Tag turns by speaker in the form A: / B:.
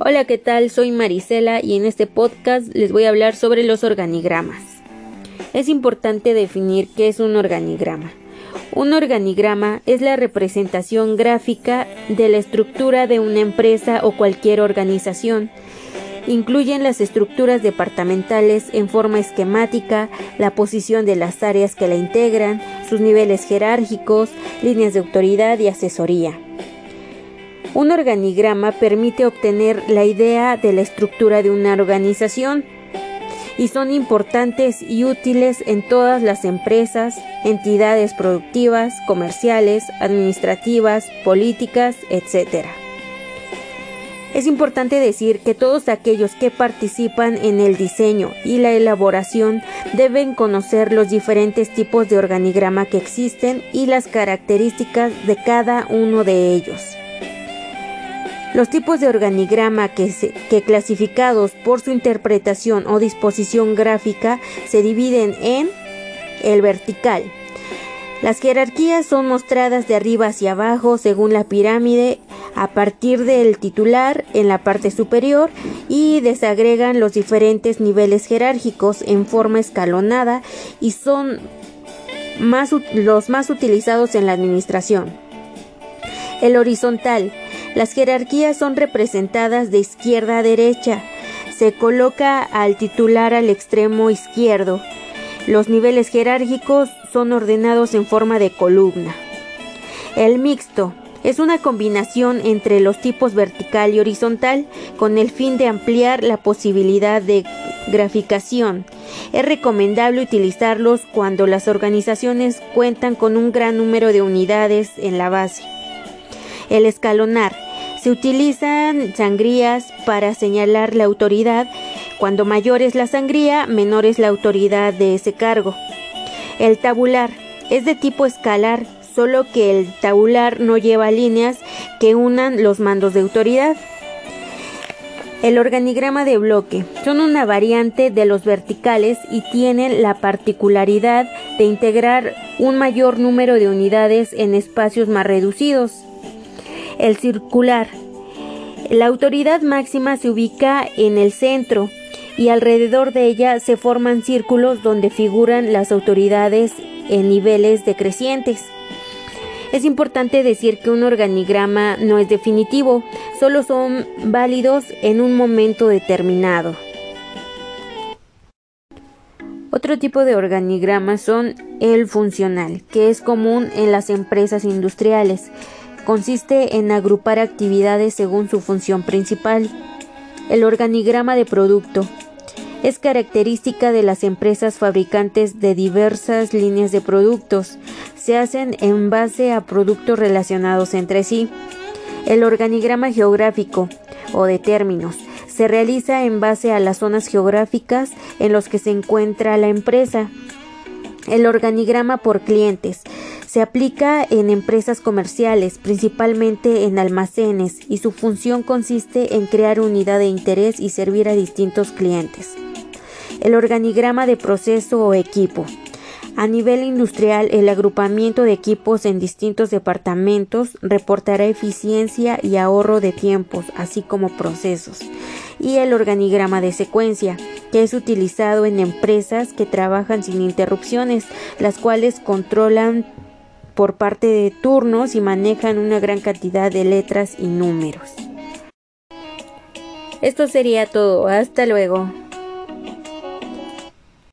A: Hola, ¿qué tal? Soy Marisela y en este podcast les voy a hablar sobre los organigramas. Es importante definir qué es un organigrama. Un organigrama es la representación gráfica de la estructura de una empresa o cualquier organización. Incluyen las estructuras departamentales en forma esquemática, la posición de las áreas que la integran, sus niveles jerárquicos, líneas de autoridad y asesoría. Un organigrama permite obtener la idea de la estructura de una organización y son importantes y útiles en todas las empresas, entidades productivas, comerciales, administrativas, políticas, etc. Es importante decir que todos aquellos que participan en el diseño y la elaboración deben conocer los diferentes tipos de organigrama que existen y las características de cada uno de ellos. Los tipos de organigrama que, clasificados por su interpretación o disposición gráfica se dividen en el vertical. Las jerarquías son mostradas de arriba hacia abajo según la pirámide a partir del titular en la parte superior y desagregan los diferentes niveles jerárquicos en forma escalonada y son los más utilizados en la administración. El horizontal las jerarquías son representadas de izquierda a derecha. Se coloca al titular al extremo izquierdo. Los niveles jerárquicos son ordenados en forma de columna. El mixto es una combinación entre los tipos vertical y horizontal con el fin de ampliar la posibilidad de graficación. Es recomendable utilizarlos cuando las organizaciones cuentan con un gran número de unidades en la base. El escalonar se utilizan sangrías para señalar la autoridad. Cuando mayor es la sangría, menor es la autoridad de ese cargo. El tabular es de tipo escalar, solo que el tabular no lleva líneas que unan los mandos de autoridad. El organigrama de bloque son una variante de los verticales y tienen la particularidad de integrar un mayor número de unidades en espacios más reducidos. El circular. La autoridad máxima se ubica en el centro y alrededor de ella se forman círculos donde figuran las autoridades en niveles decrecientes. Es importante decir que un organigrama no es definitivo, solo son válidos en un momento determinado. Otro tipo de organigrama son el funcional, que es común en las empresas industriales. Consiste en agrupar actividades según su función principal. El organigrama de producto es característica de las empresas fabricantes de diversas líneas de productos. Se hacen en base a productos relacionados entre sí. El organigrama geográfico o de términos se realiza en base a las zonas geográficas en los que se encuentra la empresa. El organigrama por clientes se aplica en empresas comerciales, principalmente en almacenes, y su función consiste en crear unidad de interés y servir a distintos clientes. El organigrama de proceso o equipo. A nivel industrial, el agrupamiento de equipos en distintos departamentos reportará eficiencia y ahorro de tiempos, así como procesos. Y el organigrama de secuencia, que es utilizado en empresas que trabajan sin interrupciones, las cuales controlan por parte de turnos y manejan una gran cantidad de letras y números. Esto sería todo. Hasta luego.